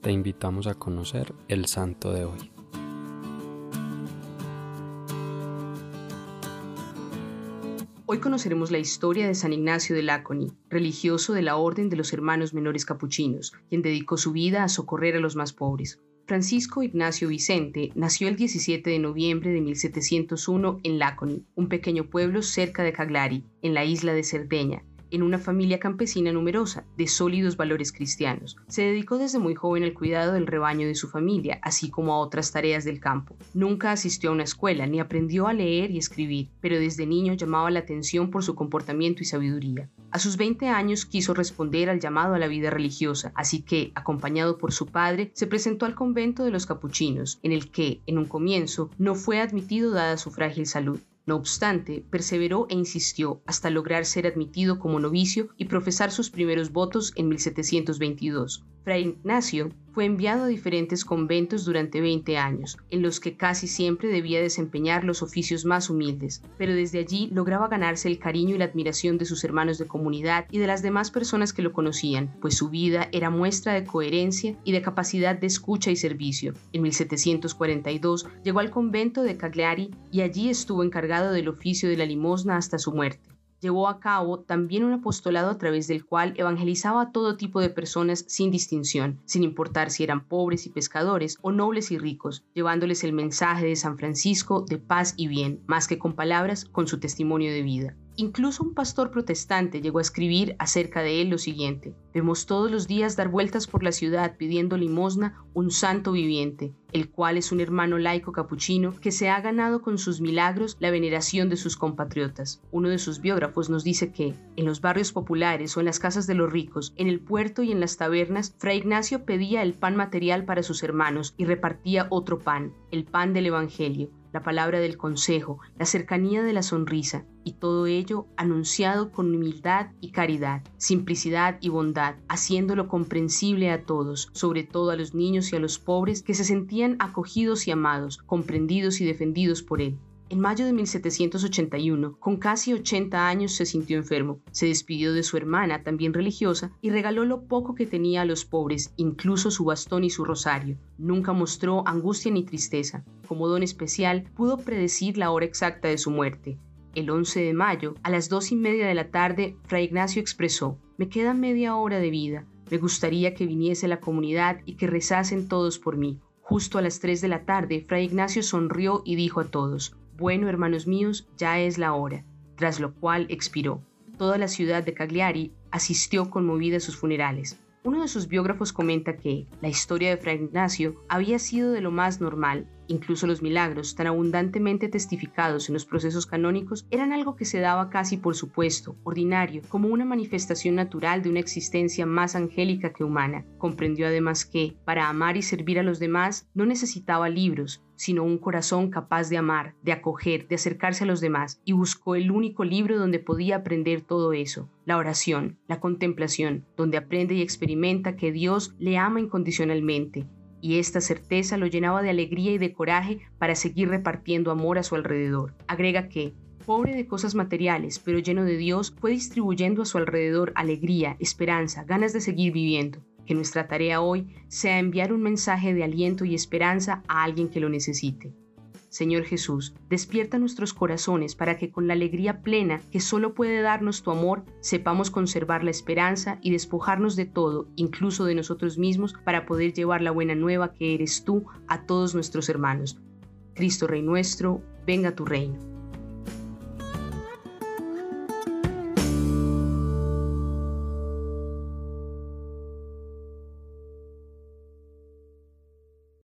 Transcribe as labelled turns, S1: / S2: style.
S1: te invitamos a conocer el santo de hoy.
S2: Hoy conoceremos la historia de San Ignacio de Laconi, religioso de la Orden de los Hermanos Menores Capuchinos, quien dedicó su vida a socorrer a los más pobres. Francisco Ignacio Vicente nació el 17 de noviembre de 1701 en Laconi, un pequeño pueblo cerca de Caglari, en la isla de Cerdeña, en una familia campesina numerosa, de sólidos valores cristianos. Se dedicó desde muy joven al cuidado del rebaño de su familia, así como a otras tareas del campo. Nunca asistió a una escuela ni aprendió a leer y escribir, pero desde niño llamaba la atención por su comportamiento y sabiduría. A sus 20 años quiso responder al llamado a la vida religiosa, así que, acompañado por su padre, se presentó al convento de los capuchinos, en el que, en un comienzo, no fue admitido dada su frágil salud. No obstante, perseveró e insistió hasta lograr ser admitido como novicio y profesar sus primeros votos en 1722. Fray Ignacio fue enviado a diferentes conventos durante 20 años, en los que casi siempre debía desempeñar los oficios más humildes, pero desde allí lograba ganarse el cariño y la admiración de sus hermanos de comunidad y de las demás personas que lo conocían, pues su vida era muestra de coherencia y de capacidad de escucha y servicio. En 1742 llegó al convento de Cagliari y allí estuvo encargado del oficio de la limosna hasta su muerte llevó a cabo también un apostolado a través del cual evangelizaba a todo tipo de personas sin distinción, sin importar si eran pobres y pescadores o nobles y ricos, llevándoles el mensaje de San Francisco de paz y bien, más que con palabras, con su testimonio de vida. Incluso un pastor protestante llegó a escribir acerca de él lo siguiente, vemos todos los días dar vueltas por la ciudad pidiendo limosna un santo viviente, el cual es un hermano laico capuchino que se ha ganado con sus milagros la veneración de sus compatriotas. Uno de sus biógrafos nos dice que, en los barrios populares o en las casas de los ricos, en el puerto y en las tabernas, Fray Ignacio pedía el pan material para sus hermanos y repartía otro pan, el pan del Evangelio, la palabra del consejo, la cercanía de la sonrisa, y todo ello anunciado con humildad y caridad, simplicidad y bondad, haciéndolo comprensible a todos, sobre todo a los niños y a los pobres que se sentían acogidos y amados, comprendidos y defendidos por él. En mayo de 1781, con casi 80 años, se sintió enfermo. Se despidió de su hermana, también religiosa, y regaló lo poco que tenía a los pobres, incluso su bastón y su rosario. Nunca mostró angustia ni tristeza. Como don especial, pudo predecir la hora exacta de su muerte. El 11 de mayo, a las dos y media de la tarde, Fray Ignacio expresó, me queda media hora de vida, me gustaría que viniese la comunidad y que rezasen todos por mí. Justo a las 3 de la tarde, Fray Ignacio sonrió y dijo a todos, bueno, hermanos míos, ya es la hora, tras lo cual expiró. Toda la ciudad de Cagliari asistió conmovida a sus funerales. Uno de sus biógrafos comenta que la historia de Fray Ignacio había sido de lo más normal Incluso los milagros, tan abundantemente testificados en los procesos canónicos, eran algo que se daba casi por supuesto, ordinario, como una manifestación natural de una existencia más angélica que humana. Comprendió además que, para amar y servir a los demás, no necesitaba libros, sino un corazón capaz de amar, de acoger, de acercarse a los demás, y buscó el único libro donde podía aprender todo eso, la oración, la contemplación, donde aprende y experimenta que Dios le ama incondicionalmente, y esta certeza lo llenaba de alegría y de coraje para seguir repartiendo amor a su alrededor. Agrega que, pobre de cosas materiales, pero lleno de Dios, fue distribuyendo a su alrededor alegría, esperanza, ganas de seguir viviendo. Que nuestra tarea hoy sea enviar un mensaje de aliento y esperanza a alguien que lo necesite. Señor Jesús, despierta nuestros corazones para que con la alegría plena que solo puede darnos tu amor, sepamos conservar la esperanza y despojarnos de todo, incluso de nosotros mismos, para poder llevar la buena nueva que eres tú a todos nuestros hermanos. Cristo Rey nuestro, venga tu reino.